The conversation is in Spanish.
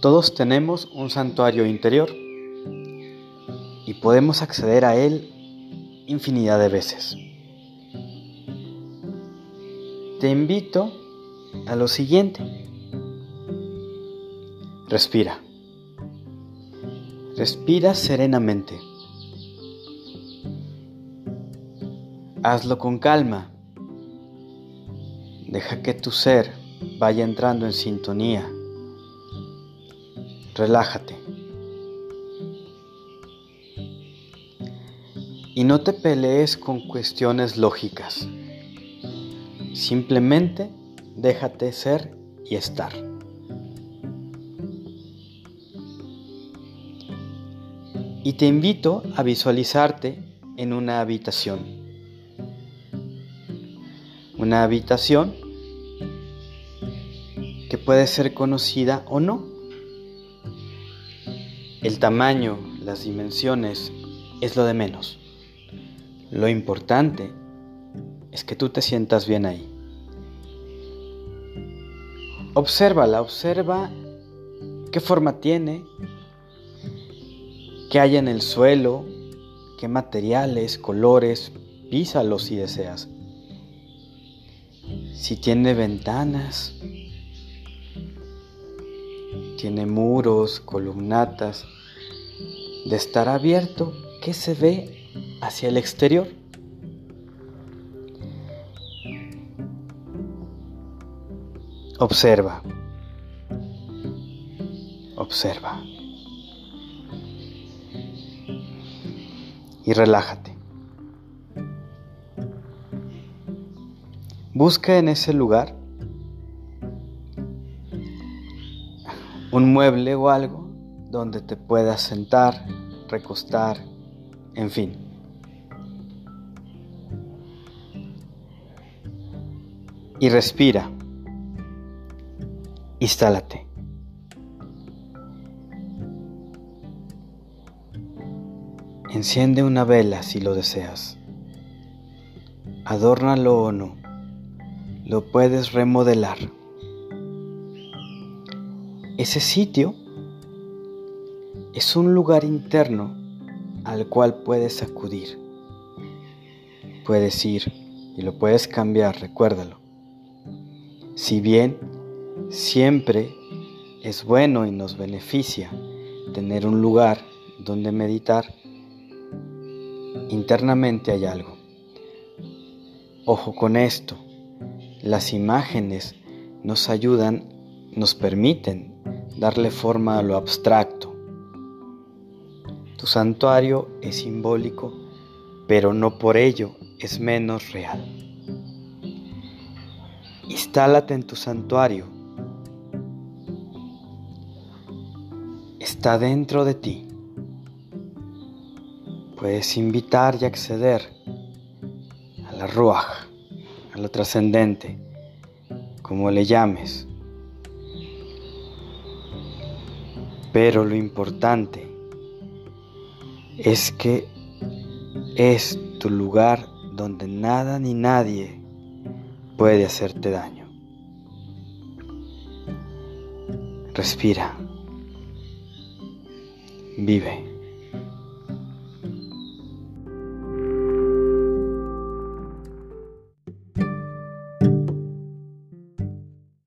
Todos tenemos un santuario interior y podemos acceder a él infinidad de veces. Te invito a lo siguiente. Respira. Respira serenamente. Hazlo con calma. Deja que tu ser vaya entrando en sintonía relájate. Y no te pelees con cuestiones lógicas. Simplemente déjate ser y estar. Y te invito a visualizarte en una habitación. Una habitación que puede ser conocida o no. El tamaño, las dimensiones, es lo de menos. Lo importante es que tú te sientas bien ahí. Obsérvala, observa qué forma tiene, qué hay en el suelo, qué materiales, colores, písalos si deseas. Si tiene ventanas, tiene muros, columnatas. De estar abierto, ¿qué se ve hacia el exterior? Observa. Observa. Y relájate. Busca en ese lugar un mueble o algo donde te puedas sentar, recostar, en fin. Y respira. Instálate. Enciende una vela si lo deseas. Adórnalo o no. Lo puedes remodelar. Ese sitio es un lugar interno al cual puedes acudir. Puedes ir y lo puedes cambiar, recuérdalo. Si bien siempre es bueno y nos beneficia tener un lugar donde meditar, internamente hay algo. Ojo con esto, las imágenes nos ayudan, nos permiten darle forma a lo abstracto. Tu santuario es simbólico, pero no por ello es menos real. Instálate en tu santuario. Está dentro de ti. Puedes invitar y acceder a la ruaj, a lo trascendente, como le llames. Pero lo importante es que es tu lugar donde nada ni nadie puede hacerte daño. Respira. Vive.